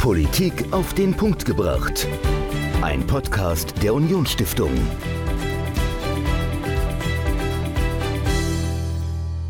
Politik auf den Punkt gebracht. Ein Podcast der Unionsstiftung.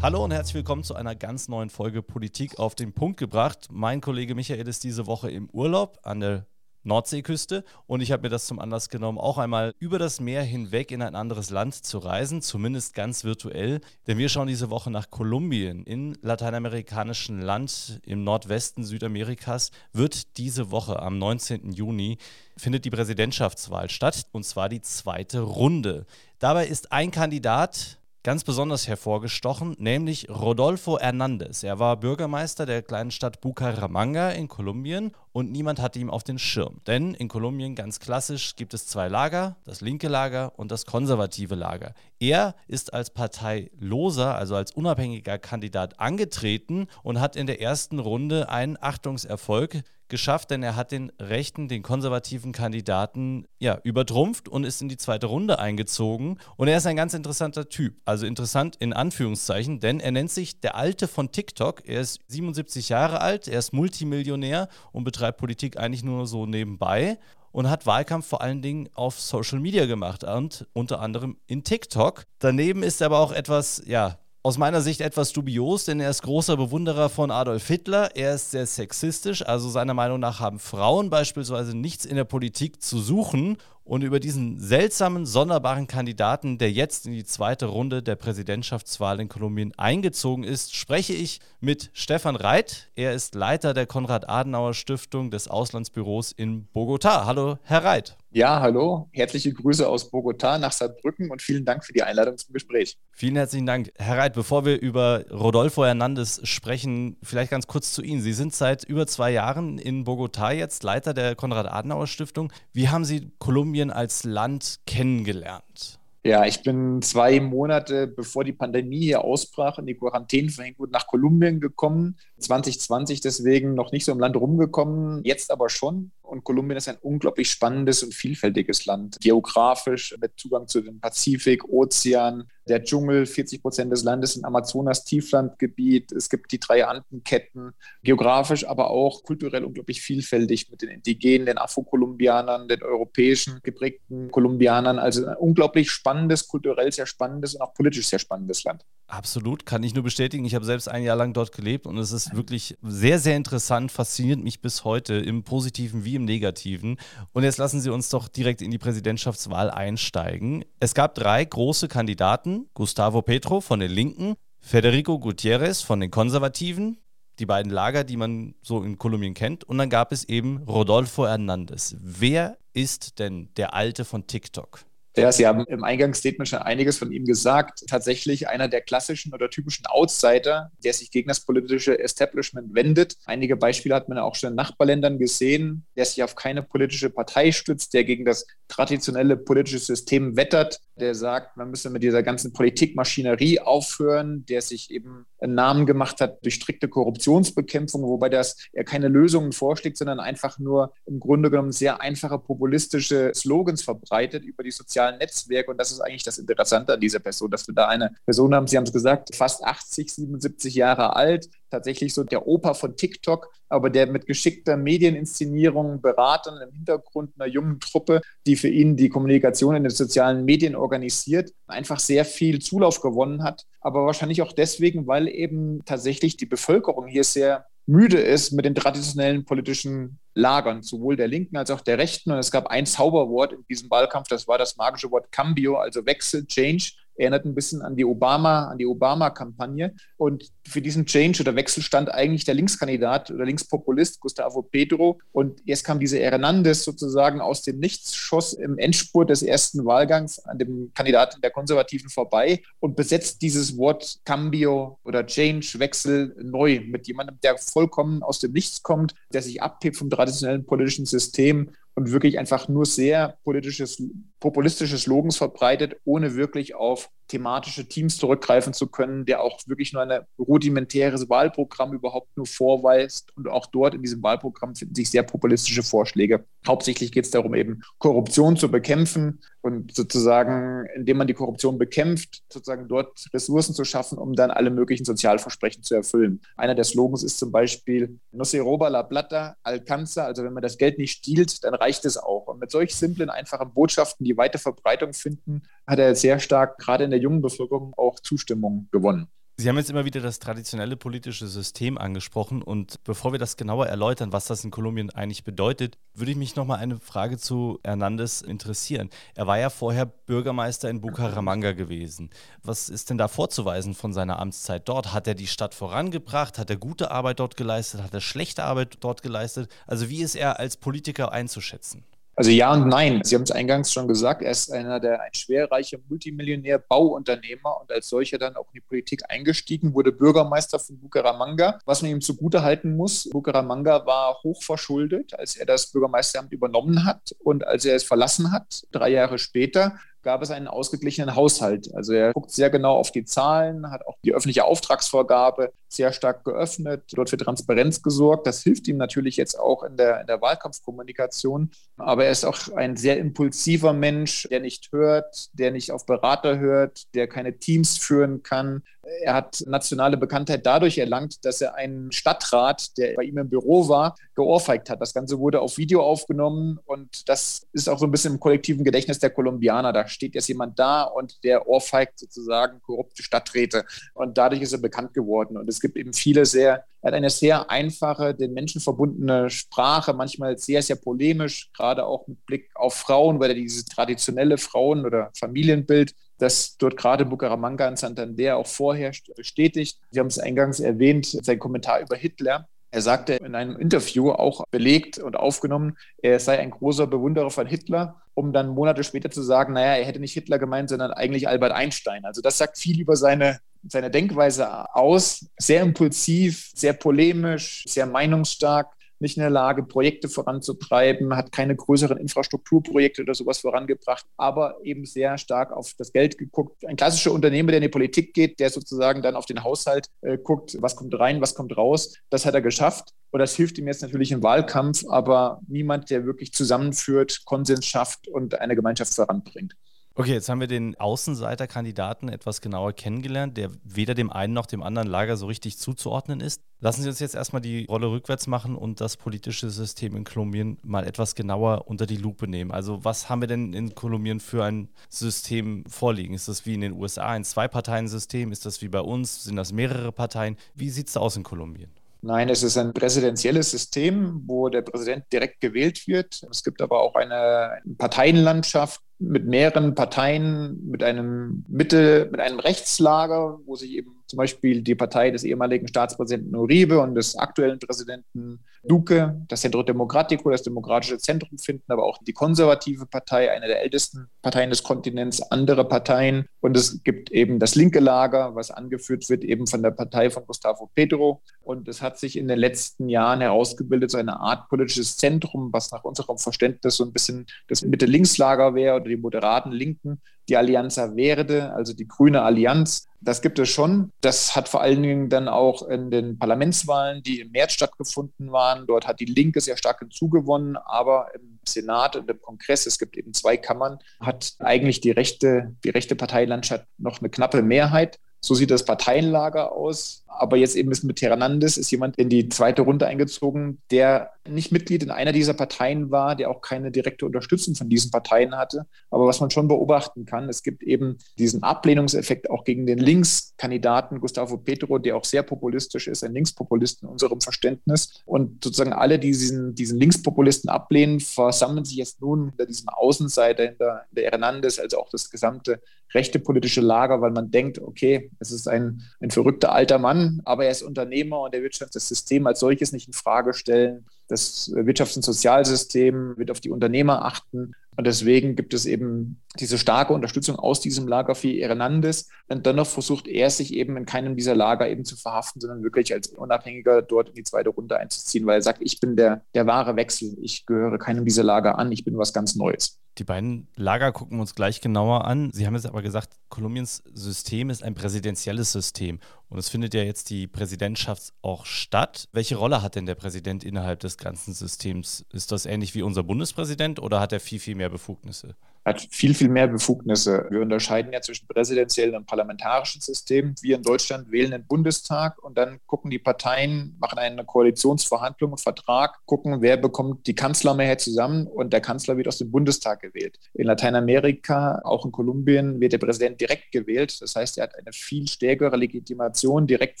Hallo und herzlich willkommen zu einer ganz neuen Folge Politik auf den Punkt gebracht. Mein Kollege Michael ist diese Woche im Urlaub an der Nordseeküste und ich habe mir das zum Anlass genommen, auch einmal über das Meer hinweg in ein anderes Land zu reisen, zumindest ganz virtuell. Denn wir schauen diese Woche nach Kolumbien. In lateinamerikanischen Land im Nordwesten Südamerikas wird diese Woche am 19. Juni findet die Präsidentschaftswahl statt und zwar die zweite Runde. Dabei ist ein Kandidat ganz besonders hervorgestochen, nämlich Rodolfo Hernández. Er war Bürgermeister der kleinen Stadt Bucaramanga in Kolumbien und niemand hatte ihn auf den Schirm. Denn in Kolumbien ganz klassisch gibt es zwei Lager, das linke Lager und das konservative Lager. Er ist als parteiloser, also als unabhängiger Kandidat angetreten und hat in der ersten Runde einen Achtungserfolg geschafft, denn er hat den rechten, den konservativen Kandidaten ja übertrumpft und ist in die zweite Runde eingezogen. Und er ist ein ganz interessanter Typ. Also interessant in Anführungszeichen, denn er nennt sich der Alte von TikTok. Er ist 77 Jahre alt, er ist Multimillionär und betreibt Politik eigentlich nur so nebenbei und hat Wahlkampf vor allen Dingen auf Social Media gemacht und unter anderem in TikTok. Daneben ist er aber auch etwas, ja, aus meiner Sicht etwas dubios, denn er ist großer Bewunderer von Adolf Hitler. Er ist sehr sexistisch, also seiner Meinung nach haben Frauen beispielsweise nichts in der Politik zu suchen. Und über diesen seltsamen, sonderbaren Kandidaten, der jetzt in die zweite Runde der Präsidentschaftswahl in Kolumbien eingezogen ist, spreche ich mit Stefan Reit. Er ist Leiter der Konrad-Adenauer-Stiftung des Auslandsbüros in Bogotá. Hallo, Herr Reit. Ja, hallo. Herzliche Grüße aus Bogotá nach Saarbrücken und vielen Dank für die Einladung zum Gespräch. Vielen herzlichen Dank. Herr Reit, bevor wir über Rodolfo Hernandez sprechen, vielleicht ganz kurz zu Ihnen. Sie sind seit über zwei Jahren in Bogotá jetzt Leiter der Konrad-Adenauer-Stiftung. Wie haben Sie Kolumbien als Land kennengelernt? Ja, ich bin zwei Monate bevor die Pandemie hier ausbrach und die Quarantäne verhängt wurde, nach Kolumbien gekommen. 2020 deswegen noch nicht so im Land rumgekommen, jetzt aber schon. Und Kolumbien ist ein unglaublich spannendes und vielfältiges Land. Geografisch mit Zugang zu dem Pazifik, Ozean, der Dschungel, 40 Prozent des Landes im Amazonas-Tieflandgebiet. Es gibt die drei Andenketten. Geografisch, aber auch kulturell unglaublich vielfältig mit den Indigenen, den Afro-Kolumbianern, den europäischen geprägten Kolumbianern. Also ein unglaublich spannendes, kulturell sehr spannendes und auch politisch sehr spannendes Land. Absolut, kann ich nur bestätigen. Ich habe selbst ein Jahr lang dort gelebt und es ist wirklich sehr, sehr interessant, fasziniert mich bis heute im Positiven wie im Negativen. Und jetzt lassen Sie uns doch direkt in die Präsidentschaftswahl einsteigen. Es gab drei große Kandidaten: Gustavo Petro von den Linken, Federico Gutierrez von den Konservativen, die beiden Lager, die man so in Kolumbien kennt. Und dann gab es eben Rodolfo Hernández. Wer ist denn der Alte von TikTok? Ja, Sie haben im Eingangsstatement schon einiges von ihm gesagt. Tatsächlich einer der klassischen oder typischen Outsider, der sich gegen das politische Establishment wendet. Einige Beispiele hat man auch schon in Nachbarländern gesehen, der sich auf keine politische Partei stützt, der gegen das traditionelle politische System wettert, der sagt, man müsse mit dieser ganzen Politikmaschinerie aufhören, der sich eben einen Namen gemacht hat durch strikte Korruptionsbekämpfung, wobei das er keine Lösungen vorschlägt, sondern einfach nur im Grunde genommen sehr einfache populistische Slogans verbreitet über die sozialen Netzwerke. Und das ist eigentlich das Interessante an dieser Person, dass wir da eine Person haben, Sie haben es gesagt, fast 80, 77 Jahre alt, tatsächlich so der Opa von TikTok, aber der mit geschickter Medieninszenierung, Beratern im Hintergrund einer jungen Truppe, die für ihn die Kommunikation in den sozialen Medien organisiert, einfach sehr viel Zulauf gewonnen hat. Aber wahrscheinlich auch deswegen, weil eben tatsächlich die Bevölkerung hier sehr müde ist mit den traditionellen politischen Lagern, sowohl der Linken als auch der Rechten. Und es gab ein Zauberwort in diesem Wahlkampf, das war das magische Wort Cambio, also Wechsel, Change erinnert ein bisschen an die Obama, an die Obama-Kampagne. Und für diesen Change oder Wechsel stand eigentlich der Linkskandidat oder Linkspopulist Gustavo Pedro. Und jetzt kam diese Hernandez sozusagen aus dem Nichts, schoss im Endspurt des ersten Wahlgangs an dem Kandidaten der Konservativen vorbei und besetzt dieses Wort Cambio oder Change, Wechsel neu mit jemandem, der vollkommen aus dem Nichts kommt, der sich abhebt vom traditionellen politischen System und wirklich einfach nur sehr politisches, populistische Slogans verbreitet, ohne wirklich auf thematische Teams zurückgreifen zu können, der auch wirklich nur ein rudimentäres Wahlprogramm überhaupt nur vorweist. Und auch dort in diesem Wahlprogramm finden sich sehr populistische Vorschläge. Hauptsächlich geht es darum, eben Korruption zu bekämpfen und sozusagen, indem man die Korruption bekämpft, sozusagen dort Ressourcen zu schaffen, um dann alle möglichen Sozialversprechen zu erfüllen. Einer der Slogans ist zum Beispiel No se roba la plata, alcanza, also wenn man das Geld nicht stiehlt, dann reicht es auch. Und mit solch simplen, einfachen Botschaften, die weite Verbreitung finden, hat er sehr stark gerade in der jungen Bevölkerung auch Zustimmung gewonnen. Sie haben jetzt immer wieder das traditionelle politische System angesprochen und bevor wir das genauer erläutern, was das in Kolumbien eigentlich bedeutet, würde ich mich noch mal eine Frage zu Hernandez interessieren. Er war ja vorher Bürgermeister in Bucaramanga gewesen. Was ist denn da vorzuweisen von seiner Amtszeit dort? Hat er die Stadt vorangebracht? Hat er gute Arbeit dort geleistet? Hat er schlechte Arbeit dort geleistet? Also wie ist er als Politiker einzuschätzen? Also ja und nein. Sie haben es eingangs schon gesagt, er ist einer der ein schwerreicher Multimillionär Bauunternehmer und als solcher dann auch in die Politik eingestiegen, wurde Bürgermeister von Bucaramanga. Was man ihm zugute halten muss, Bucaramanga war hochverschuldet, als er das Bürgermeisteramt übernommen hat und als er es verlassen hat, drei Jahre später, gab es einen ausgeglichenen Haushalt. Also er guckt sehr genau auf die Zahlen, hat auch die öffentliche Auftragsvorgabe sehr stark geöffnet, dort für Transparenz gesorgt. Das hilft ihm natürlich jetzt auch in der, in der Wahlkampfkommunikation. Aber er ist auch ein sehr impulsiver Mensch, der nicht hört, der nicht auf Berater hört, der keine Teams führen kann. Er hat nationale Bekanntheit dadurch erlangt, dass er einen Stadtrat, der bei ihm im Büro war, geohrfeigt hat. Das Ganze wurde auf Video aufgenommen und das ist auch so ein bisschen im kollektiven Gedächtnis der Kolumbianer. Da steht jetzt jemand da und der ohrfeigt sozusagen korrupte Stadträte. Und dadurch ist er bekannt geworden. Und es gibt eben viele sehr, er hat eine sehr einfache, den Menschen verbundene Sprache, manchmal sehr, sehr polemisch, gerade auch mit Blick auf Frauen, weil er dieses traditionelle Frauen- oder Familienbild das dort gerade Bucaramanga und Santander auch vorherrscht, bestätigt. Sie haben es eingangs erwähnt, sein Kommentar über Hitler. Er sagte in einem Interview auch belegt und aufgenommen, er sei ein großer Bewunderer von Hitler, um dann Monate später zu sagen, naja, er hätte nicht Hitler gemeint, sondern eigentlich Albert Einstein. Also das sagt viel über seine, seine Denkweise aus. Sehr impulsiv, sehr polemisch, sehr meinungsstark nicht in der Lage, Projekte voranzutreiben, hat keine größeren Infrastrukturprojekte oder sowas vorangebracht, aber eben sehr stark auf das Geld geguckt. Ein klassischer Unternehmer, der in die Politik geht, der sozusagen dann auf den Haushalt äh, guckt, was kommt rein, was kommt raus. Das hat er geschafft. Und das hilft ihm jetzt natürlich im Wahlkampf, aber niemand, der wirklich zusammenführt, Konsens schafft und eine Gemeinschaft voranbringt. Okay, jetzt haben wir den Außenseiterkandidaten etwas genauer kennengelernt, der weder dem einen noch dem anderen Lager so richtig zuzuordnen ist. Lassen Sie uns jetzt erstmal die Rolle rückwärts machen und das politische System in Kolumbien mal etwas genauer unter die Lupe nehmen. Also was haben wir denn in Kolumbien für ein System vorliegen? Ist das wie in den USA ein Zwei-Parteien-System? Ist das wie bei uns? Sind das mehrere Parteien? Wie sieht es aus in Kolumbien? Nein, es ist ein präsidentielles System, wo der Präsident direkt gewählt wird. Es gibt aber auch eine Parteienlandschaft, mit mehreren Parteien, mit einem Mitte, mit einem Rechtslager, wo sich eben zum Beispiel die Partei des ehemaligen Staatspräsidenten Uribe und des aktuellen Präsidenten Duque, das Centro Democratico, das demokratische Zentrum finden, aber auch die konservative Partei, eine der ältesten Parteien des Kontinents, andere Parteien. Und es gibt eben das linke Lager, was angeführt wird eben von der Partei von Gustavo Petro. Und es hat sich in den letzten Jahren herausgebildet, so eine Art politisches Zentrum, was nach unserem Verständnis so ein bisschen das Mitte-Links-Lager wäre oder die moderaten Linken, die Allianza Verde, also die grüne Allianz. Das gibt es schon. Das hat vor allen Dingen dann auch in den Parlamentswahlen, die im März stattgefunden waren. Dort hat die Linke sehr stark hinzugewonnen, aber im Senat und im Kongress, es gibt eben zwei Kammern, hat eigentlich die rechte, die rechte Parteilandschaft noch eine knappe Mehrheit. So sieht das Parteienlager aus. Aber jetzt eben ist mit Hernandez ist jemand in die zweite Runde eingezogen, der nicht Mitglied in einer dieser Parteien war, der auch keine direkte Unterstützung von diesen Parteien hatte. Aber was man schon beobachten kann, es gibt eben diesen Ablehnungseffekt auch gegen den Linkskandidaten Gustavo Petro, der auch sehr populistisch ist, ein Linkspopulist in unserem Verständnis. Und sozusagen alle, die diesen, diesen Linkspopulisten ablehnen, versammeln sich jetzt nun hinter diesem Außenseiter, hinter der Hernandez, also auch das gesamte rechte politische Lager, weil man denkt, okay, es ist ein, ein verrückter alter Mann, aber er ist Unternehmer und er wird das System als solches nicht in Frage stellen. Das Wirtschafts- und Sozialsystem wird auf die Unternehmer achten. Und deswegen gibt es eben diese starke Unterstützung aus diesem Lager für Hernandez. Und dennoch versucht er sich eben in keinem dieser Lager eben zu verhaften, sondern wirklich als Unabhängiger dort in die zweite Runde einzuziehen, weil er sagt, ich bin der, der wahre Wechsel. Ich gehöre keinem dieser Lager an. Ich bin was ganz Neues. Die beiden Lager gucken wir uns gleich genauer an. Sie haben jetzt aber gesagt, Kolumbiens System ist ein präsidentielles System. Und es findet ja jetzt die Präsidentschaft auch statt. Welche Rolle hat denn der Präsident innerhalb des ganzen Systems? Ist das ähnlich wie unser Bundespräsident oder hat er viel, viel mehr Befugnisse? Hat viel, viel mehr Befugnisse. Wir unterscheiden ja zwischen präsidentiellen und parlamentarischen Systemen. Wir in Deutschland wählen den Bundestag und dann gucken die Parteien, machen eine Koalitionsverhandlung, einen Vertrag, gucken, wer bekommt die Kanzlermehrheit zusammen und der Kanzler wird aus dem Bundestag gewählt. In Lateinamerika, auch in Kolumbien, wird der Präsident direkt gewählt. Das heißt, er hat eine viel stärkere Legitimation direkt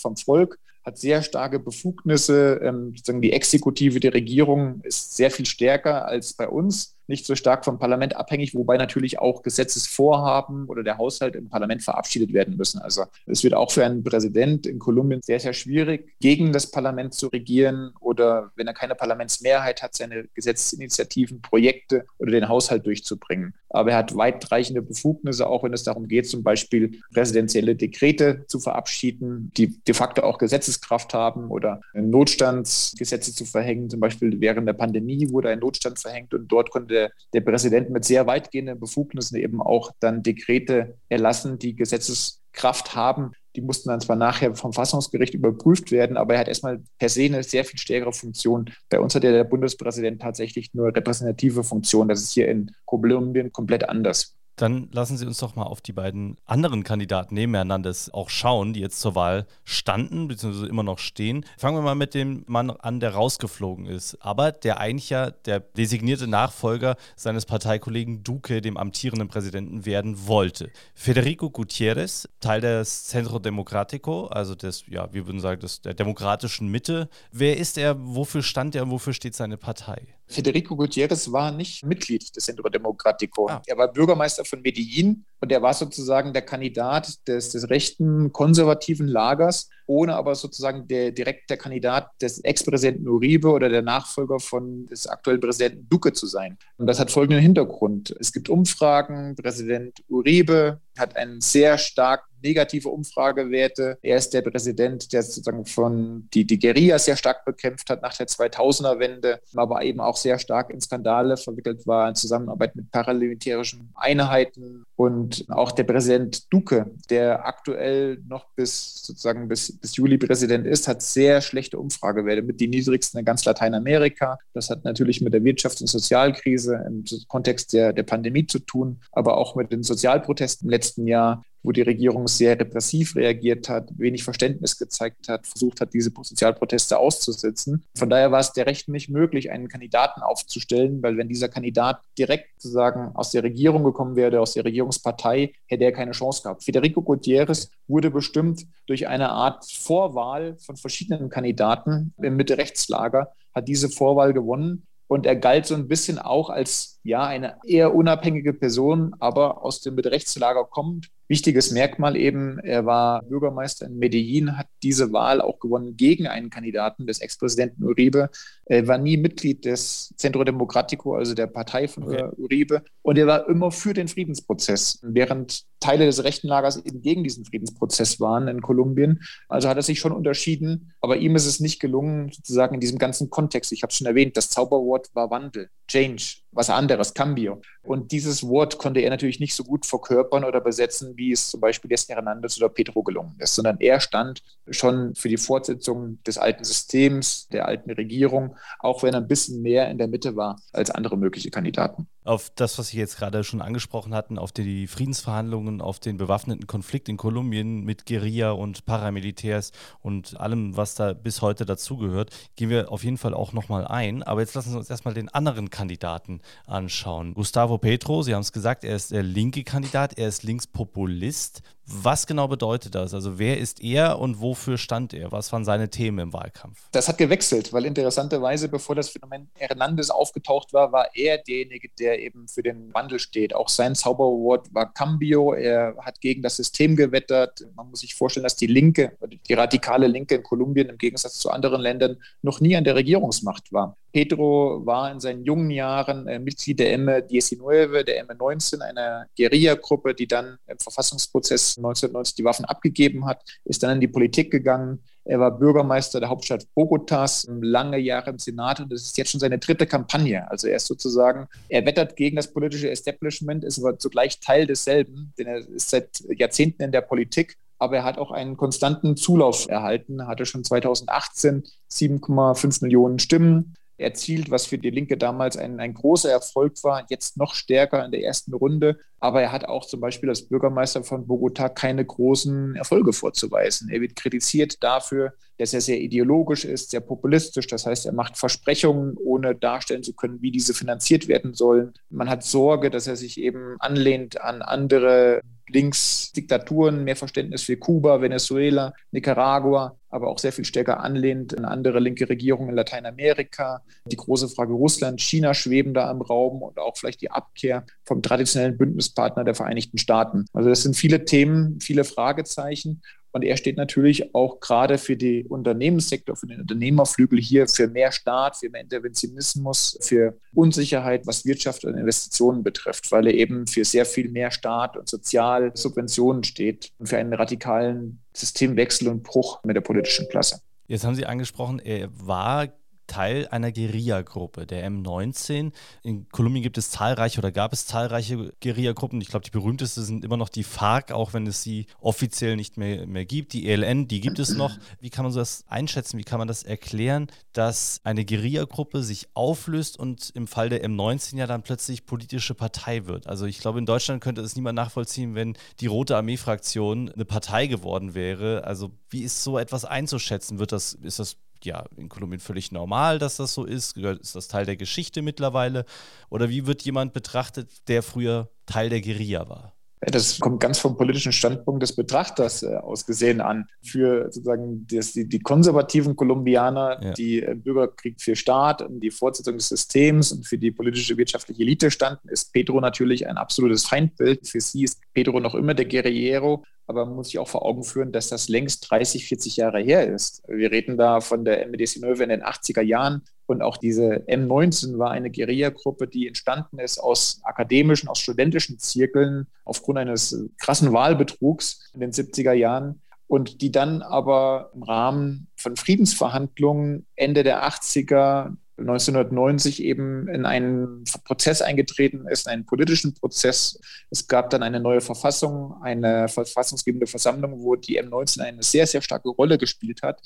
vom Volk hat sehr starke Befugnisse. Ähm, die Exekutive der Regierung ist sehr viel stärker als bei uns nicht so stark vom Parlament abhängig, wobei natürlich auch Gesetzesvorhaben oder der Haushalt im Parlament verabschiedet werden müssen. Also es wird auch für einen Präsident in Kolumbien sehr, sehr schwierig, gegen das Parlament zu regieren oder wenn er keine Parlamentsmehrheit hat, seine Gesetzesinitiativen, Projekte oder den Haushalt durchzubringen. Aber er hat weitreichende Befugnisse, auch wenn es darum geht, zum Beispiel präsidentielle Dekrete zu verabschieden, die de facto auch Gesetzeskraft haben oder Notstandsgesetze zu verhängen. Zum Beispiel während der Pandemie wurde ein Notstand verhängt und dort konnte der, der Präsident mit sehr weitgehenden Befugnissen eben auch dann Dekrete erlassen, die Gesetzeskraft haben. Die mussten dann zwar nachher vom Fassungsgericht überprüft werden, aber er hat erstmal per se eine sehr viel stärkere Funktion. Bei uns hat ja der Bundespräsident tatsächlich nur repräsentative Funktion. Das ist hier in Kolumbien komplett anders. Dann lassen Sie uns doch mal auf die beiden anderen Kandidaten nebeneinander auch schauen, die jetzt zur Wahl standen, beziehungsweise immer noch stehen. Fangen wir mal mit dem Mann an, der rausgeflogen ist, aber der eigentlich ja der designierte Nachfolger seines Parteikollegen Duque, dem amtierenden Präsidenten, werden wollte. Federico Gutierrez, Teil des Centro Democrático, also des, ja, wir würden sagen, des, der demokratischen Mitte. Wer ist er? Wofür stand er wofür steht seine Partei? Federico Gutierrez war nicht Mitglied des Centro Democrático. Ah. Er war Bürgermeister von Medellin und er war sozusagen der Kandidat des, des rechten konservativen Lagers, ohne aber sozusagen der, direkt der Kandidat des Ex-Präsidenten Uribe oder der Nachfolger von des aktuellen Präsidenten Duque zu sein. Und das hat folgenden Hintergrund. Es gibt Umfragen, Präsident Uribe hat einen sehr stark negative Umfragewerte. Er ist der Präsident, der sozusagen von die, die Guerilla sehr stark bekämpft hat nach der 2000er-Wende, aber eben auch sehr stark in Skandale verwickelt war in Zusammenarbeit mit paramilitärischen Einheiten und auch der Präsident Duque, der aktuell noch bis sozusagen bis, bis Juli Präsident ist, hat sehr schlechte Umfragewerte, mit die niedrigsten in ganz Lateinamerika. Das hat natürlich mit der Wirtschafts- und Sozialkrise im Kontext der, der Pandemie zu tun, aber auch mit den Sozialprotesten im letzten Jahr wo die Regierung sehr repressiv reagiert hat, wenig Verständnis gezeigt hat, versucht hat, diese Sozialproteste auszusetzen. Von daher war es der Recht nicht möglich, einen Kandidaten aufzustellen, weil wenn dieser Kandidat direkt sozusagen aus der Regierung gekommen wäre, aus der Regierungspartei, hätte er keine Chance gehabt. Federico Gutierrez wurde bestimmt durch eine Art Vorwahl von verschiedenen Kandidaten im Mitte-Rechtslager, hat diese Vorwahl gewonnen und er galt so ein bisschen auch als ja eine eher unabhängige Person, aber aus dem Rechtslager kommt, Wichtiges Merkmal eben, er war Bürgermeister in Medellin, hat diese Wahl auch gewonnen gegen einen Kandidaten des Ex-Präsidenten Uribe. Er war nie Mitglied des Centro Democrático, also der Partei von okay. Uribe. Und er war immer für den Friedensprozess, während Teile des rechten Lagers eben gegen diesen Friedensprozess waren in Kolumbien. Also hat er sich schon unterschieden. Aber ihm ist es nicht gelungen, sozusagen in diesem ganzen Kontext, ich habe es schon erwähnt, das Zauberwort war Wandel, Change, was anderes, Cambio. Und dieses Wort konnte er natürlich nicht so gut verkörpern oder besetzen, wie es zum Beispiel Destin Hernandez oder Pedro gelungen ist, sondern er stand schon für die Fortsetzung des alten Systems, der alten Regierung, auch wenn er ein bisschen mehr in der Mitte war als andere mögliche Kandidaten. Auf das, was Sie jetzt gerade schon angesprochen hatten, auf die Friedensverhandlungen, auf den bewaffneten Konflikt in Kolumbien mit Guerilla und Paramilitärs und allem, was da bis heute dazugehört, gehen wir auf jeden Fall auch nochmal ein. Aber jetzt lassen Sie uns erstmal den anderen Kandidaten anschauen. Gustavo Petro, Sie haben es gesagt, er ist der linke Kandidat, er ist Linkspopulist. Was genau bedeutet das? Also wer ist er und wofür stand er? Was waren seine Themen im Wahlkampf? Das hat gewechselt, weil interessanterweise, bevor das Phänomen Hernandez aufgetaucht war, war er derjenige, der eben für den Wandel steht. Auch sein Zauberwort war Cambio. Er hat gegen das System gewettert. Man muss sich vorstellen, dass die Linke, die radikale Linke in Kolumbien im Gegensatz zu anderen Ländern noch nie an der Regierungsmacht war. Pedro war in seinen jungen Jahren äh, Mitglied der M19, der M19, einer Guerilla-Gruppe, die dann im Verfassungsprozess 1990 die Waffen abgegeben hat, ist dann in die Politik gegangen. Er war Bürgermeister der Hauptstadt Bogotas, lange Jahre im Senat und das ist jetzt schon seine dritte Kampagne. Also er ist sozusagen, er wettert gegen das politische Establishment, ist aber zugleich Teil desselben, denn er ist seit Jahrzehnten in der Politik aber er hat auch einen konstanten Zulauf erhalten, hatte schon 2018 7,5 Millionen Stimmen, erzielt, was für die Linke damals ein, ein großer Erfolg war, jetzt noch stärker in der ersten Runde. Aber er hat auch zum Beispiel als Bürgermeister von Bogota keine großen Erfolge vorzuweisen. Er wird kritisiert dafür, dass er sehr ideologisch ist, sehr populistisch. Das heißt, er macht Versprechungen, ohne darstellen zu können, wie diese finanziert werden sollen. Man hat Sorge, dass er sich eben anlehnt an andere Linksdiktaturen, mehr Verständnis für Kuba, Venezuela, Nicaragua, aber auch sehr viel stärker anlehnt an andere linke Regierungen in Lateinamerika. Die große Frage Russland, China schweben da im Raum und auch vielleicht die Abkehr vom traditionellen Bündnispartner der Vereinigten Staaten. Also das sind viele Themen, viele Fragezeichen. Und er steht natürlich auch gerade für den Unternehmenssektor, für den Unternehmerflügel hier für mehr Staat, für mehr Interventionismus, für Unsicherheit, was Wirtschaft und Investitionen betrifft, weil er eben für sehr viel mehr Staat und Sozialsubventionen steht und für einen radikalen Systemwechsel und Bruch mit der politischen Klasse. Jetzt haben Sie angesprochen, er war Teil einer Guerilla-Gruppe, der M19. In Kolumbien gibt es zahlreiche oder gab es zahlreiche Guerilla-Gruppen. Ich glaube, die berühmteste sind immer noch die FARC, auch wenn es sie offiziell nicht mehr, mehr gibt. Die ELN, die gibt es noch. Wie kann man so das einschätzen? Wie kann man das erklären, dass eine Guerilla-Gruppe sich auflöst und im Fall der M19 ja dann plötzlich politische Partei wird? Also ich glaube, in Deutschland könnte es niemand nachvollziehen, wenn die Rote Armee-Fraktion eine Partei geworden wäre. Also wie ist so etwas einzuschätzen? Wird das, ist das ja in Kolumbien völlig normal, dass das so ist? Ist das Teil der Geschichte mittlerweile? Oder wie wird jemand betrachtet, der früher Teil der Guerilla war? Das kommt ganz vom politischen Standpunkt des Betrachters äh, aus gesehen an. Für sozusagen das, die, die, konservativen Kolumbianer, ja. die im Bürgerkrieg für Staat und die Fortsetzung des Systems und für die politische wirtschaftliche Elite standen, ist Pedro natürlich ein absolutes Feindbild. Für sie ist Pedro noch immer der Guerillero, aber man muss sich auch vor Augen führen, dass das längst 30, 40 Jahre her ist. Wir reden da von der MD19 in den 80er Jahren und auch diese M19 war eine Guerilla-Gruppe, die entstanden ist aus akademischen, aus studentischen Zirkeln aufgrund eines krassen Wahlbetrugs in den 70er Jahren und die dann aber im Rahmen von Friedensverhandlungen Ende der 80er 1990 eben in einen Prozess eingetreten ist, einen politischen Prozess. Es gab dann eine neue Verfassung, eine verfassungsgebende Versammlung, wo die M19 eine sehr, sehr starke Rolle gespielt hat.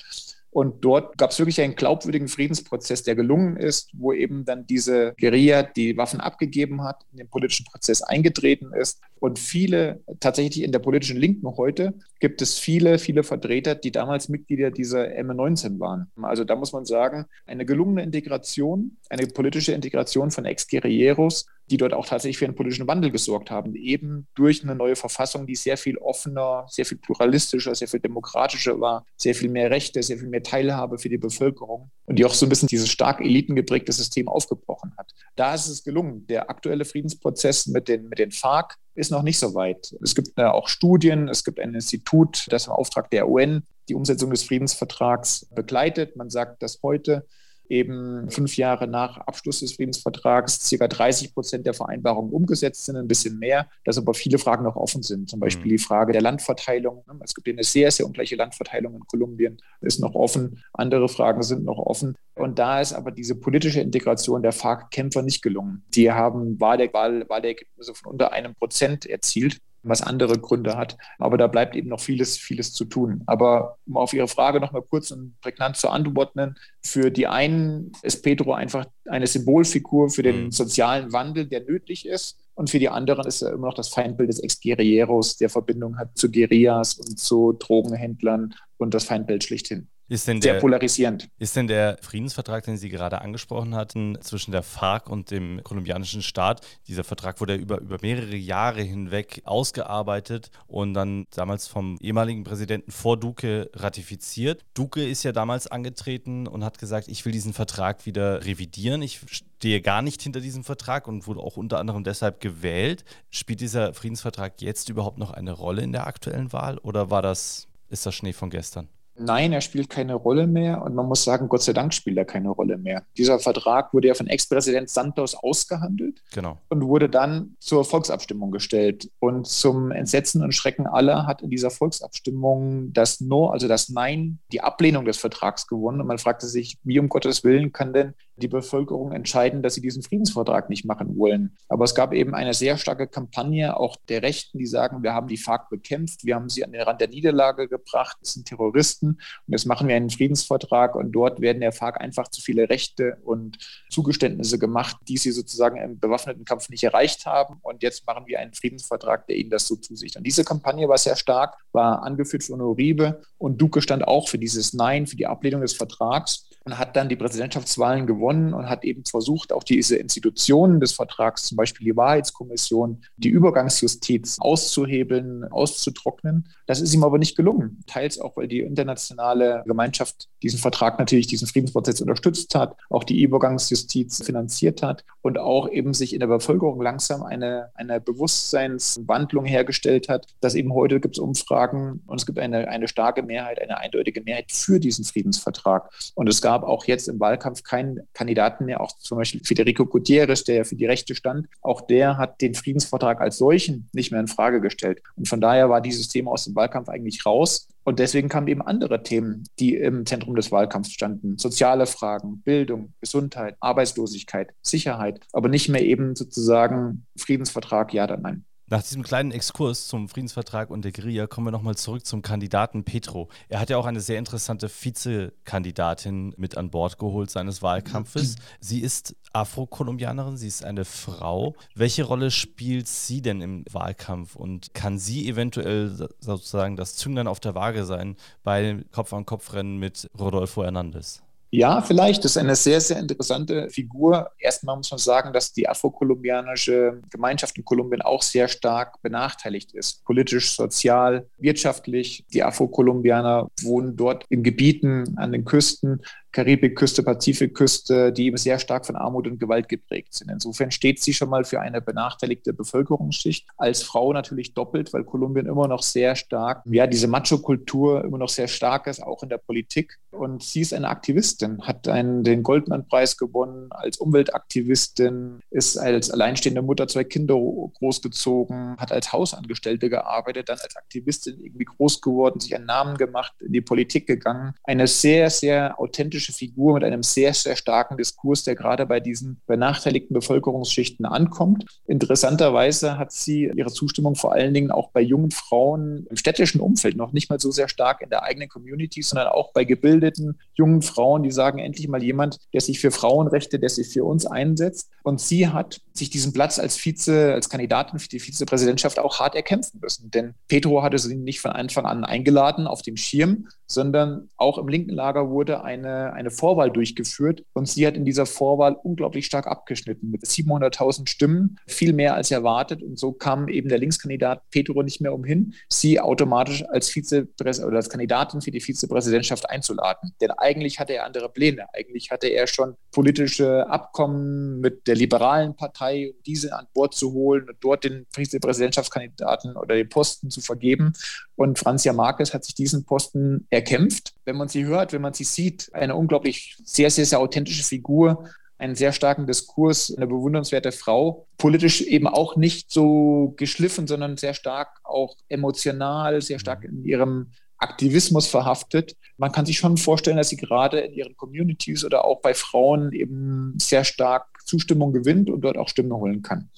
Und dort gab es wirklich einen glaubwürdigen Friedensprozess, der gelungen ist, wo eben dann diese Guerilla die Waffen abgegeben hat, in den politischen Prozess eingetreten ist. Und viele, tatsächlich in der politischen Linken heute, gibt es viele, viele Vertreter, die damals Mitglieder dieser M19 waren. Also da muss man sagen, eine gelungene Integration, eine politische Integration von Ex-Guerilleros die dort auch tatsächlich für einen politischen Wandel gesorgt haben, eben durch eine neue Verfassung, die sehr viel offener, sehr viel pluralistischer, sehr viel demokratischer war, sehr viel mehr Rechte, sehr viel mehr Teilhabe für die Bevölkerung und die auch so ein bisschen dieses stark elitengeprägte System aufgebrochen hat. Da ist es gelungen. Der aktuelle Friedensprozess mit den, mit den FARC ist noch nicht so weit. Es gibt äh, auch Studien, es gibt ein Institut, das im Auftrag der UN die Umsetzung des Friedensvertrags begleitet. Man sagt, dass heute eben fünf Jahre nach Abschluss des Friedensvertrags circa 30 Prozent der Vereinbarungen umgesetzt sind, ein bisschen mehr, dass aber viele Fragen noch offen sind. Zum Beispiel mhm. die Frage der Landverteilung. Es gibt eine sehr, sehr ungleiche Landverteilung in Kolumbien, ist noch offen. Andere Fragen sind noch offen. Und da ist aber diese politische Integration der FARC-Kämpfer nicht gelungen. Die haben Wahlergebnisse von unter einem Prozent erzielt was andere Gründe hat. Aber da bleibt eben noch vieles, vieles zu tun. Aber um auf Ihre Frage nochmal kurz und prägnant zu antworten, für die einen ist Pedro einfach eine Symbolfigur für den mhm. sozialen Wandel, der nötig ist. Und für die anderen ist er immer noch das Feindbild des Ex-Guerilleros, der Verbindung hat zu Guerillas und zu Drogenhändlern und das Feindbild schlichthin. Ist denn Sehr der, polarisierend. Ist denn der Friedensvertrag, den Sie gerade angesprochen hatten, zwischen der FARC und dem kolumbianischen Staat, dieser Vertrag wurde über, über mehrere Jahre hinweg ausgearbeitet und dann damals vom ehemaligen Präsidenten vor Duque ratifiziert. Duque ist ja damals angetreten und hat gesagt, ich will diesen Vertrag wieder revidieren. Ich stehe gar nicht hinter diesem Vertrag und wurde auch unter anderem deshalb gewählt. Spielt dieser Friedensvertrag jetzt überhaupt noch eine Rolle in der aktuellen Wahl oder war das, ist das Schnee von gestern? Nein, er spielt keine Rolle mehr und man muss sagen, Gott sei Dank spielt er keine Rolle mehr. Dieser Vertrag wurde ja von Ex-Präsident Santos ausgehandelt genau. und wurde dann zur Volksabstimmung gestellt. Und zum Entsetzen und Schrecken aller hat in dieser Volksabstimmung das No, also das Nein, die Ablehnung des Vertrags gewonnen. Und man fragte sich, wie um Gottes Willen kann denn die Bevölkerung entscheiden, dass sie diesen Friedensvertrag nicht machen wollen. Aber es gab eben eine sehr starke Kampagne auch der Rechten, die sagen, wir haben die FARC bekämpft, wir haben sie an den Rand der Niederlage gebracht, es sind Terroristen und jetzt machen wir einen Friedensvertrag und dort werden der FARC einfach zu viele Rechte und Zugeständnisse gemacht, die sie sozusagen im bewaffneten Kampf nicht erreicht haben und jetzt machen wir einen Friedensvertrag, der ihnen das so zusichert. Und diese Kampagne war sehr stark, war angeführt von Uribe und Duque stand auch für dieses Nein, für die Ablehnung des Vertrags und hat dann die Präsidentschaftswahlen gewonnen und hat eben versucht, auch diese Institutionen des Vertrags, zum Beispiel die Wahrheitskommission, die Übergangsjustiz auszuhebeln, auszutrocknen. Das ist ihm aber nicht gelungen. Teils auch, weil die internationale Gemeinschaft diesen Vertrag natürlich, diesen Friedensprozess unterstützt hat, auch die Übergangsjustiz finanziert hat und auch eben sich in der Bevölkerung langsam eine, eine Bewusstseinswandlung hergestellt hat, dass eben heute gibt es Umfragen und es gibt eine, eine starke Mehrheit, eine eindeutige Mehrheit für diesen Friedensvertrag. Und es gab gab auch jetzt im Wahlkampf keinen Kandidaten mehr, auch zum Beispiel Federico Gutierrez, der ja für die Rechte stand. Auch der hat den Friedensvertrag als solchen nicht mehr in Frage gestellt. Und von daher war dieses Thema aus dem Wahlkampf eigentlich raus. Und deswegen kamen eben andere Themen, die im Zentrum des Wahlkampfs standen. Soziale Fragen, Bildung, Gesundheit, Arbeitslosigkeit, Sicherheit, aber nicht mehr eben sozusagen Friedensvertrag, ja oder nein. Nach diesem kleinen Exkurs zum Friedensvertrag und der Guerilla kommen wir nochmal zurück zum Kandidaten Petro. Er hat ja auch eine sehr interessante Vizekandidatin mit an Bord geholt seines Wahlkampfes. Sie ist Afro-Kolumbianerin, sie ist eine Frau. Welche Rolle spielt sie denn im Wahlkampf und kann sie eventuell sozusagen das Zünglein auf der Waage sein bei Kopf-an-Kopf-Rennen mit Rodolfo Hernandez? Ja, vielleicht. Das ist eine sehr, sehr interessante Figur. Erstmal muss man sagen, dass die afrokolumbianische Gemeinschaft in Kolumbien auch sehr stark benachteiligt ist. Politisch, sozial, wirtschaftlich. Die Afrokolumbianer wohnen dort in Gebieten an den Küsten, Karibikküste, Pazifikküste, die eben sehr stark von Armut und Gewalt geprägt sind. Insofern steht sie schon mal für eine benachteiligte Bevölkerungsschicht. Als Frau natürlich doppelt, weil Kolumbien immer noch sehr stark, ja, diese Macho-Kultur immer noch sehr stark ist, auch in der Politik. Und sie ist eine Aktivistin, hat einen, den Goldman-Preis gewonnen als Umweltaktivistin, ist als alleinstehende Mutter zwei Kinder großgezogen, hat als Hausangestellte gearbeitet, dann als Aktivistin irgendwie groß geworden, sich einen Namen gemacht, in die Politik gegangen. Eine sehr, sehr authentische politische Figur mit einem sehr, sehr starken Diskurs, der gerade bei diesen benachteiligten Bevölkerungsschichten ankommt. Interessanterweise hat sie ihre Zustimmung vor allen Dingen auch bei jungen Frauen im städtischen Umfeld noch nicht mal so sehr stark in der eigenen Community, sondern auch bei gebildeten jungen Frauen, die sagen, endlich mal jemand, der sich für Frauenrechte, der sich für uns einsetzt. Und sie hat sich diesen Platz als Vize, als Kandidatin für die Vizepräsidentschaft auch hart erkämpfen müssen. Denn Petro hatte sie nicht von Anfang an eingeladen auf dem Schirm, sondern auch im linken Lager wurde eine, eine Vorwahl durchgeführt und sie hat in dieser Vorwahl unglaublich stark abgeschnitten mit 700.000 Stimmen, viel mehr als erwartet und so kam eben der Linkskandidat Petro nicht mehr umhin, sie automatisch als Vizepräs oder als Kandidatin für die Vizepräsidentschaft einzuladen. Denn eigentlich hatte er andere Pläne. Eigentlich hatte er schon politische Abkommen mit der liberalen Partei, um diese an Bord zu holen und dort den Vizepräsidentschaftskandidaten oder den Posten zu vergeben. Und Francia Marquez hat sich diesen Posten erkämpft. Wenn man sie hört, wenn man sie sieht, eine unglaublich sehr, sehr, sehr authentische Figur, einen sehr starken Diskurs, eine bewundernswerte Frau. Politisch eben auch nicht so geschliffen, sondern sehr stark auch emotional, sehr stark in ihrem Aktivismus verhaftet. Man kann sich schon vorstellen, dass sie gerade in ihren Communities oder auch bei Frauen eben sehr stark Zustimmung gewinnt und dort auch Stimmen holen kann.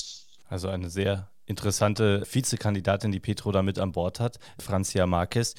Also eine sehr interessante Vizekandidatin, die Petro da mit an Bord hat, Francia Marquez.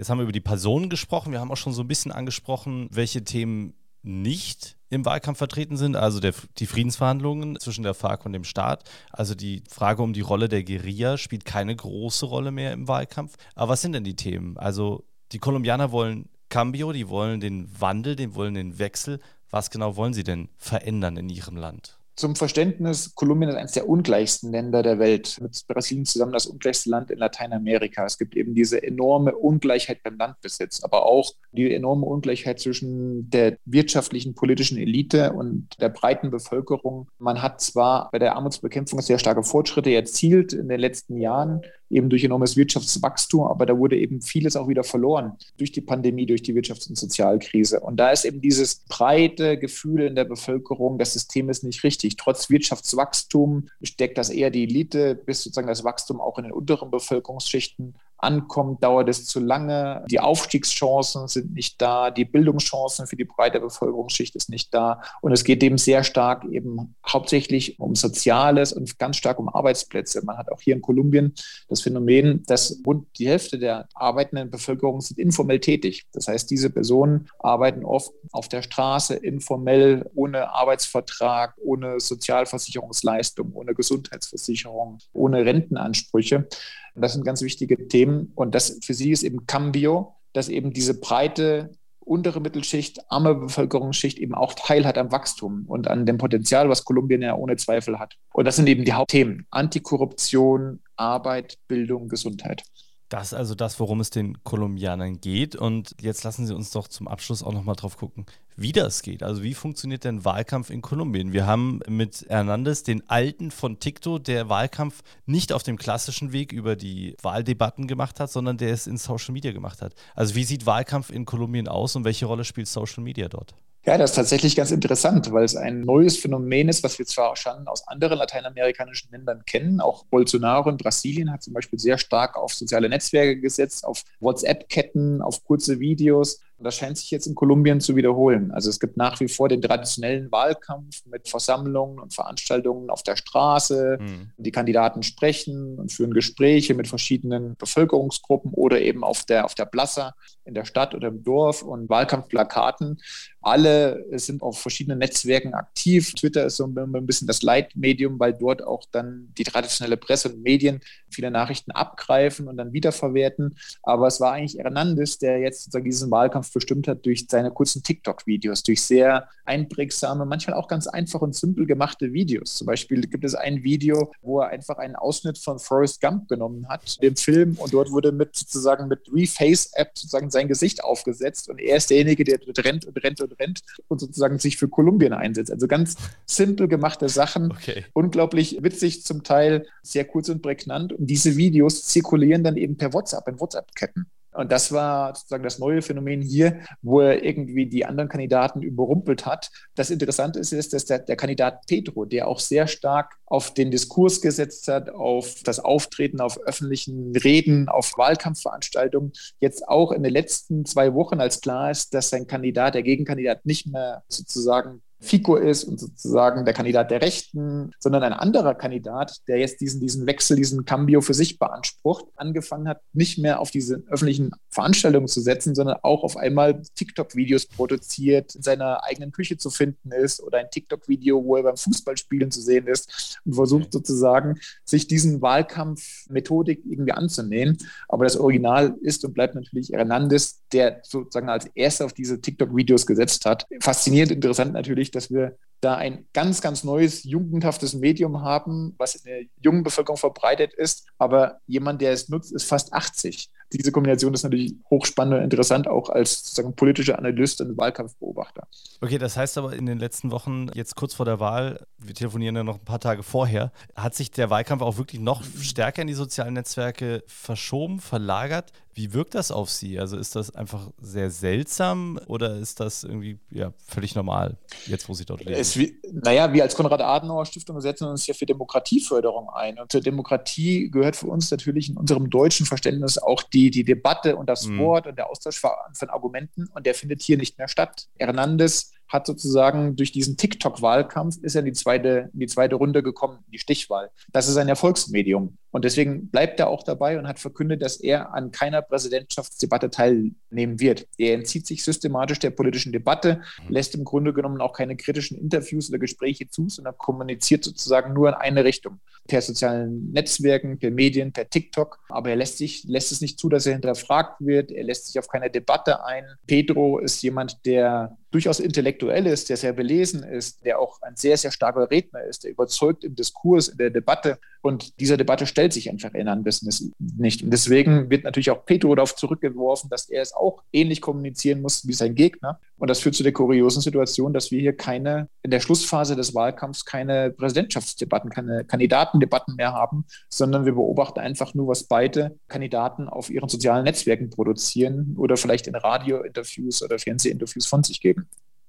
Jetzt haben wir über die Personen gesprochen. Wir haben auch schon so ein bisschen angesprochen, welche Themen nicht im Wahlkampf vertreten sind, also der, die Friedensverhandlungen zwischen der FARC und dem Staat. Also die Frage um die Rolle der Guerilla spielt keine große Rolle mehr im Wahlkampf. Aber was sind denn die Themen? Also die Kolumbianer wollen Cambio, die wollen den Wandel, die wollen den Wechsel. Was genau wollen sie denn verändern in ihrem Land? Zum Verständnis, Kolumbien ist eines der ungleichsten Länder der Welt, mit Brasilien zusammen das ungleichste Land in Lateinamerika. Es gibt eben diese enorme Ungleichheit beim Landbesitz, aber auch die enorme Ungleichheit zwischen der wirtschaftlichen, politischen Elite und der breiten Bevölkerung. Man hat zwar bei der Armutsbekämpfung sehr starke Fortschritte erzielt in den letzten Jahren, eben durch enormes Wirtschaftswachstum, aber da wurde eben vieles auch wieder verloren durch die Pandemie, durch die Wirtschafts- und Sozialkrise. Und da ist eben dieses breite Gefühl in der Bevölkerung, das System ist nicht richtig. Trotz Wirtschaftswachstum steckt das eher die Elite, bis sozusagen das Wachstum auch in den unteren Bevölkerungsschichten ankommt, dauert es zu lange. Die Aufstiegschancen sind nicht da, die Bildungschancen für die breite Bevölkerungsschicht ist nicht da. Und es geht eben sehr stark eben hauptsächlich um Soziales und ganz stark um Arbeitsplätze. Man hat auch hier in Kolumbien das Phänomen, dass rund die Hälfte der arbeitenden Bevölkerung sind informell tätig. Das heißt, diese Personen arbeiten oft auf der Straße informell, ohne Arbeitsvertrag, ohne Sozialversicherungsleistung, ohne Gesundheitsversicherung, ohne Rentenansprüche. Das sind ganz wichtige Themen. Und das für sie ist eben Cambio, dass eben diese breite untere Mittelschicht, arme Bevölkerungsschicht eben auch Teil hat am Wachstum und an dem Potenzial, was Kolumbien ja ohne Zweifel hat. Und das sind eben die Hauptthemen. Antikorruption, Arbeit, Bildung, Gesundheit. Das ist also das, worum es den Kolumbianern geht. Und jetzt lassen Sie uns doch zum Abschluss auch nochmal drauf gucken, wie das geht. Also wie funktioniert denn Wahlkampf in Kolumbien? Wir haben mit Hernandez den Alten von TikTok, der Wahlkampf nicht auf dem klassischen Weg über die Wahldebatten gemacht hat, sondern der es in Social Media gemacht hat. Also wie sieht Wahlkampf in Kolumbien aus und welche Rolle spielt Social Media dort? Ja, das ist tatsächlich ganz interessant, weil es ein neues Phänomen ist, was wir zwar schon aus anderen lateinamerikanischen Ländern kennen. Auch Bolsonaro in Brasilien hat zum Beispiel sehr stark auf soziale Netzwerke gesetzt, auf WhatsApp-Ketten, auf kurze Videos. Und das scheint sich jetzt in Kolumbien zu wiederholen. Also es gibt nach wie vor den traditionellen Wahlkampf mit Versammlungen und Veranstaltungen auf der Straße. Mhm. Die Kandidaten sprechen und führen Gespräche mit verschiedenen Bevölkerungsgruppen oder eben auf der, auf der Plaza in der Stadt oder im Dorf und Wahlkampfplakaten. Alle sind auf verschiedenen Netzwerken aktiv. Twitter ist so ein bisschen das Leitmedium, weil dort auch dann die traditionelle Presse und Medien viele Nachrichten abgreifen und dann wiederverwerten. Aber es war eigentlich Hernandez, der jetzt sozusagen diesen Wahlkampf bestimmt hat durch seine kurzen TikTok-Videos, durch sehr einprägsame, manchmal auch ganz einfach und simpel gemachte Videos. Zum Beispiel gibt es ein Video, wo er einfach einen Ausschnitt von Forrest Gump genommen hat, dem Film, und dort wurde mit sozusagen mit Reface-App sozusagen sein Gesicht aufgesetzt und er ist derjenige, der rennt und rennt und rennt und sozusagen sich für Kolumbien einsetzt. Also ganz simpel gemachte Sachen, okay. unglaublich witzig zum Teil, sehr kurz und prägnant. Und diese Videos zirkulieren dann eben per WhatsApp in WhatsApp-Ketten. Und das war sozusagen das neue Phänomen hier, wo er irgendwie die anderen Kandidaten überrumpelt hat. Das Interessante ist, ist dass der, der Kandidat Petro, der auch sehr stark auf den Diskurs gesetzt hat, auf das Auftreten auf öffentlichen Reden, auf Wahlkampfveranstaltungen, jetzt auch in den letzten zwei Wochen, als klar ist, dass sein Kandidat, der Gegenkandidat, nicht mehr sozusagen FICO ist und sozusagen der Kandidat der Rechten, sondern ein anderer Kandidat, der jetzt diesen, diesen Wechsel, diesen Cambio für sich beansprucht, angefangen hat, nicht mehr auf diese öffentlichen Veranstaltungen zu setzen, sondern auch auf einmal TikTok-Videos produziert, in seiner eigenen Küche zu finden ist oder ein TikTok-Video, wo er beim Fußballspielen zu sehen ist und versucht sozusagen, sich diesen Wahlkampfmethodik irgendwie anzunähen. Aber das Original ist und bleibt natürlich Hernandez, der sozusagen als erster auf diese TikTok-Videos gesetzt hat. Faszinierend interessant natürlich, dass wir da ein ganz, ganz neues, jugendhaftes Medium haben, was in der jungen Bevölkerung verbreitet ist. Aber jemand, der es nutzt, ist fast 80 diese Kombination ist natürlich hochspannend und interessant, auch als sozusagen politischer Analyst und Wahlkampfbeobachter. Okay, das heißt aber in den letzten Wochen, jetzt kurz vor der Wahl, wir telefonieren ja noch ein paar Tage vorher, hat sich der Wahlkampf auch wirklich noch stärker in die sozialen Netzwerke verschoben, verlagert. Wie wirkt das auf Sie? Also ist das einfach sehr seltsam oder ist das irgendwie ja, völlig normal, jetzt wo Sie dort leben? Es, naja, wir als Konrad-Adenauer-Stiftung setzen uns ja für Demokratieförderung ein. Und zur Demokratie gehört für uns natürlich in unserem deutschen Verständnis auch die die, Debatte und das mhm. Wort und der Austausch von Argumenten und der findet hier nicht mehr statt. Hernandez hat sozusagen durch diesen TikTok-Wahlkampf ist er in die zweite, in die zweite Runde gekommen, die Stichwahl. Das ist ein Erfolgsmedium. Und deswegen bleibt er auch dabei und hat verkündet, dass er an keiner Präsidentschaftsdebatte teilnehmen wird. Er entzieht sich systematisch der politischen Debatte, mhm. lässt im Grunde genommen auch keine kritischen Interviews oder Gespräche zu, sondern kommuniziert sozusagen nur in eine Richtung. Per sozialen Netzwerken, per Medien, per TikTok. Aber er lässt, sich, lässt es nicht zu, dass er hinterfragt wird. Er lässt sich auf keine Debatte ein. Pedro ist jemand, der durchaus intellektuell ist, der sehr belesen ist, der auch ein sehr, sehr starker Redner ist, der überzeugt im Diskurs, in der Debatte. Und dieser Debatte stellt stellt sich einfach Hernandez nicht. Und deswegen wird natürlich auch Petro darauf zurückgeworfen, dass er es auch ähnlich kommunizieren muss wie sein Gegner. Und das führt zu der kuriosen Situation, dass wir hier keine, in der Schlussphase des Wahlkampfs keine Präsidentschaftsdebatten, keine Kandidatendebatten mehr haben, sondern wir beobachten einfach nur, was beide Kandidaten auf ihren sozialen Netzwerken produzieren oder vielleicht in Radiointerviews oder Fernsehinterviews von sich geben.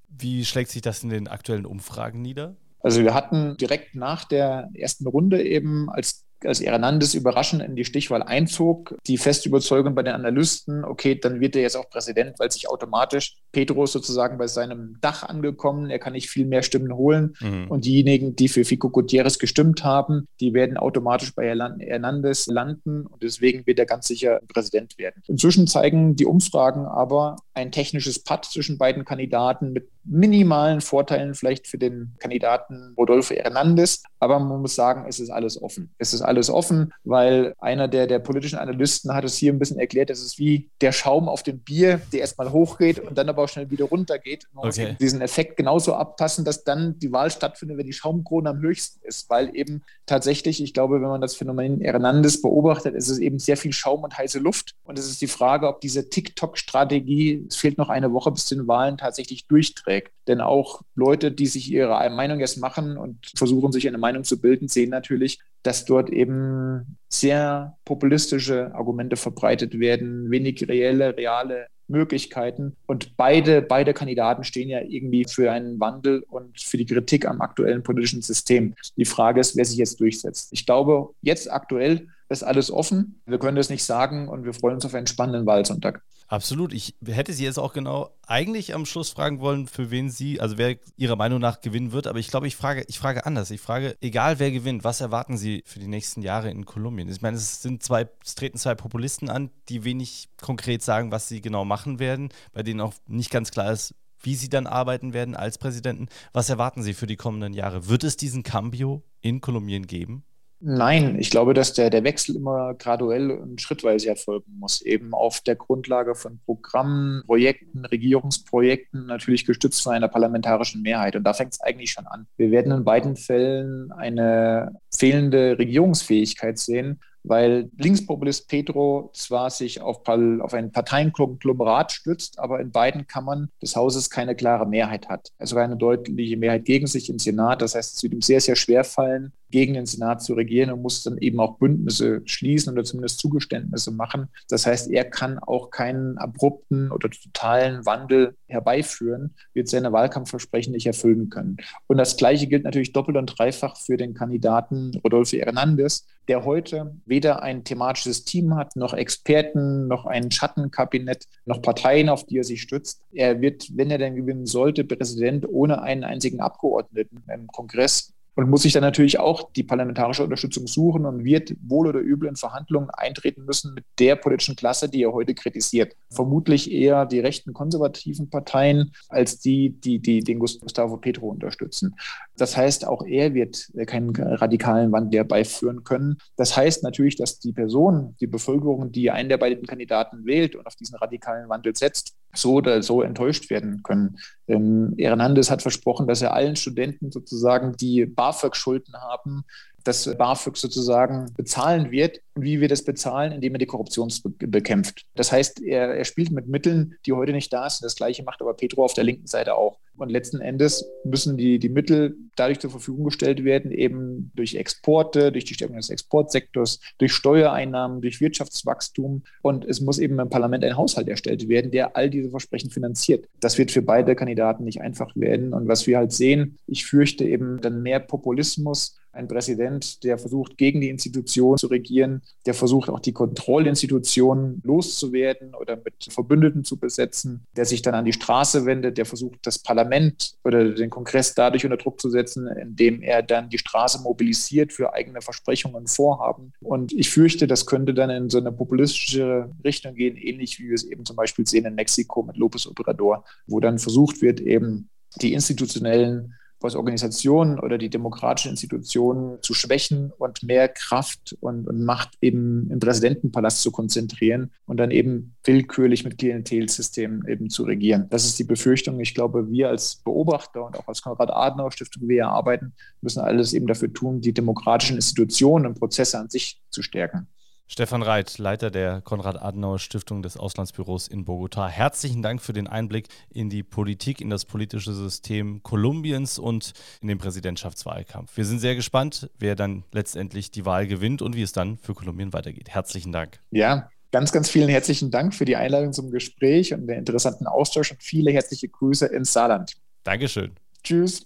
Wie schlägt sich das in den aktuellen Umfragen nieder? Also wir hatten direkt nach der ersten Runde eben, als als Hernandez überraschend in die Stichwahl einzog, die feste Überzeugung bei den Analysten, okay, dann wird er jetzt auch Präsident, weil sich automatisch Pedro sozusagen bei seinem Dach angekommen, er kann nicht viel mehr Stimmen holen mhm. und diejenigen, die für Fico Gutierrez gestimmt haben, die werden automatisch bei Hernandez landen und deswegen wird er ganz sicher Präsident werden. Inzwischen zeigen die Umfragen aber ein technisches Patt zwischen beiden Kandidaten mit minimalen Vorteilen vielleicht für den Kandidaten Rodolfo Hernandez, aber man muss sagen, es ist alles offen. Es ist alles offen, weil einer der, der politischen Analysten hat es hier ein bisschen erklärt, es ist wie der Schaum auf dem Bier, der erstmal hochgeht und dann aber auch schnell wieder runtergeht. Man okay. muss diesen Effekt genauso abpassen, dass dann die Wahl stattfindet, wenn die Schaumkrone am höchsten ist, weil eben tatsächlich, ich glaube, wenn man das Phänomen Hernandez beobachtet, ist es eben sehr viel Schaum und heiße Luft. Und es ist die Frage, ob diese TikTok-Strategie, es fehlt noch eine Woche bis den Wahlen, tatsächlich durchträgt. Denn auch Leute, die sich ihre Meinung jetzt machen und versuchen, sich eine Meinung zu bilden, sehen natürlich, dass dort eben sehr populistische Argumente verbreitet werden, wenig reelle, reale Möglichkeiten. Und beide, beide Kandidaten stehen ja irgendwie für einen Wandel und für die Kritik am aktuellen politischen System. Die Frage ist, wer sich jetzt durchsetzt. Ich glaube, jetzt aktuell ist alles offen. Wir können das nicht sagen und wir freuen uns auf einen spannenden Wahlsonntag. Absolut. Ich hätte Sie jetzt auch genau eigentlich am Schluss fragen wollen, für wen Sie, also wer Ihrer Meinung nach gewinnen wird. Aber ich glaube, ich frage, ich frage anders. Ich frage, egal wer gewinnt, was erwarten Sie für die nächsten Jahre in Kolumbien? Ich meine, es sind zwei, es treten zwei Populisten an, die wenig konkret sagen, was sie genau machen werden, bei denen auch nicht ganz klar ist, wie sie dann arbeiten werden als Präsidenten. Was erwarten Sie für die kommenden Jahre? Wird es diesen Cambio in Kolumbien geben? Nein, ich glaube, dass der, der Wechsel immer graduell und schrittweise erfolgen muss, eben auf der Grundlage von Programmen, Projekten, Regierungsprojekten, natürlich gestützt von einer parlamentarischen Mehrheit. Und da fängt es eigentlich schon an. Wir werden in beiden Fällen eine fehlende Regierungsfähigkeit sehen, weil Linkspopulist Pedro zwar sich auf, auf ein Parteienkonglomerat stützt, aber in beiden Kammern des Hauses keine klare Mehrheit hat. Also eine deutliche Mehrheit gegen sich im Senat. Das heißt, es wird ihm sehr, sehr schwer fallen, gegen den Senat zu regieren und muss dann eben auch Bündnisse schließen oder zumindest Zugeständnisse machen. Das heißt, er kann auch keinen abrupten oder totalen Wandel herbeiführen, wird seine Wahlkampfversprechen nicht erfüllen können. Und das Gleiche gilt natürlich doppelt und dreifach für den Kandidaten Rodolfo Hernandez, der heute weder ein thematisches Team hat, noch Experten, noch ein Schattenkabinett, noch Parteien, auf die er sich stützt. Er wird, wenn er denn gewinnen sollte, Präsident ohne einen einzigen Abgeordneten im Kongress und muss sich dann natürlich auch die parlamentarische Unterstützung suchen und wird wohl oder übel in Verhandlungen eintreten müssen mit der politischen Klasse, die er heute kritisiert. Vermutlich eher die rechten konservativen Parteien als die, die, die den Gustavo Petro unterstützen. Das heißt, auch er wird keinen radikalen Wandel herbeiführen können. Das heißt natürlich, dass die Person, die Bevölkerung, die einen der beiden Kandidaten wählt und auf diesen radikalen Wandel setzt, so oder so enttäuscht werden können. Denn Hernandez hat versprochen, dass er allen Studenten sozusagen, die BAföG-Schulden haben, das BAföG sozusagen bezahlen wird. Und wie wir das bezahlen, indem er die Korruption bekämpft. Das heißt, er, er spielt mit Mitteln, die heute nicht da sind. Das Gleiche macht aber Petro auf der linken Seite auch. Und letzten Endes müssen die, die Mittel dadurch zur Verfügung gestellt werden, eben durch Exporte, durch die Stärkung des Exportsektors, durch Steuereinnahmen, durch Wirtschaftswachstum. Und es muss eben im Parlament ein Haushalt erstellt werden, der all diese Versprechen finanziert. Das wird für beide Kandidaten nicht einfach werden. Und was wir halt sehen, ich fürchte eben dann mehr Populismus, ein Präsident, der versucht, gegen die Institution zu regieren, der versucht, auch die Kontrollinstitutionen loszuwerden oder mit Verbündeten zu besetzen, der sich dann an die Straße wendet, der versucht, das Parlament oder den Kongress dadurch unter Druck zu setzen, indem er dann die Straße mobilisiert für eigene Versprechungen und Vorhaben. Und ich fürchte, das könnte dann in so eine populistische Richtung gehen, ähnlich wie wir es eben zum Beispiel sehen in Mexiko mit Lopez Obrador, wo dann versucht wird, eben die institutionellen was Organisationen oder die demokratischen Institutionen zu schwächen und mehr Kraft und, und Macht eben im Präsidentenpalast zu konzentrieren und dann eben willkürlich mit Klientelsystemen eben zu regieren. Das ist die Befürchtung. Ich glaube, wir als Beobachter und auch als Konrad-Adenauer-Stiftung, wir arbeiten, müssen alles eben dafür tun, die demokratischen Institutionen und Prozesse an sich zu stärken. Stefan Reit, Leiter der Konrad-Adenauer-Stiftung des Auslandsbüros in Bogotá. Herzlichen Dank für den Einblick in die Politik, in das politische System Kolumbiens und in den Präsidentschaftswahlkampf. Wir sind sehr gespannt, wer dann letztendlich die Wahl gewinnt und wie es dann für Kolumbien weitergeht. Herzlichen Dank. Ja, ganz, ganz vielen herzlichen Dank für die Einladung zum Gespräch und den interessanten Austausch und viele herzliche Grüße ins Saarland. Dankeschön. Tschüss.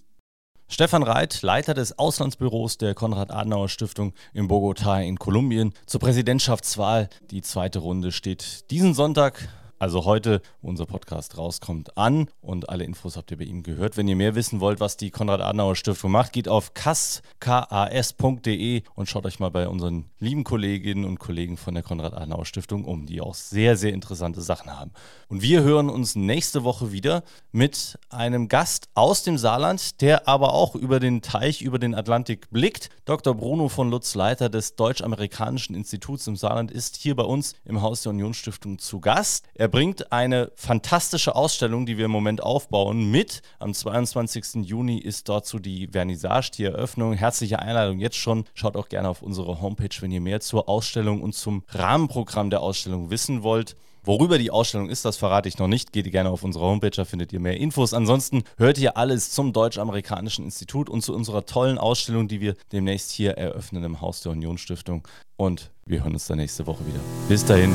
Stefan Reit, Leiter des Auslandsbüros der Konrad-Adenauer-Stiftung in Bogotá in Kolumbien, zur Präsidentschaftswahl. Die zweite Runde steht diesen Sonntag also heute, wo unser Podcast rauskommt, an. Und alle Infos habt ihr bei ihm gehört. Wenn ihr mehr wissen wollt, was die Konrad-Adenauer-Stiftung macht, geht auf kas.de und schaut euch mal bei unseren lieben Kolleginnen und Kollegen von der Konrad-Adenauer-Stiftung um, die auch sehr, sehr interessante Sachen haben. Und wir hören uns nächste Woche wieder mit einem Gast aus dem Saarland, der aber auch über den Teich, über den Atlantik blickt. Dr. Bruno von Lutz, Leiter des Deutsch-Amerikanischen Instituts im Saarland, ist hier bei uns im Haus der Unionsstiftung zu Gast. Er er bringt eine fantastische Ausstellung, die wir im Moment aufbauen, mit. Am 22. Juni ist dazu die Vernissage, die Eröffnung. Herzliche Einladung jetzt schon. Schaut auch gerne auf unsere Homepage, wenn ihr mehr zur Ausstellung und zum Rahmenprogramm der Ausstellung wissen wollt. Worüber die Ausstellung ist, das verrate ich noch nicht. Geht gerne auf unsere Homepage, da findet ihr mehr Infos. Ansonsten hört ihr alles zum Deutsch-Amerikanischen Institut und zu unserer tollen Ausstellung, die wir demnächst hier eröffnen im Haus der Unionsstiftung. Und wir hören uns dann nächste Woche wieder. Bis dahin.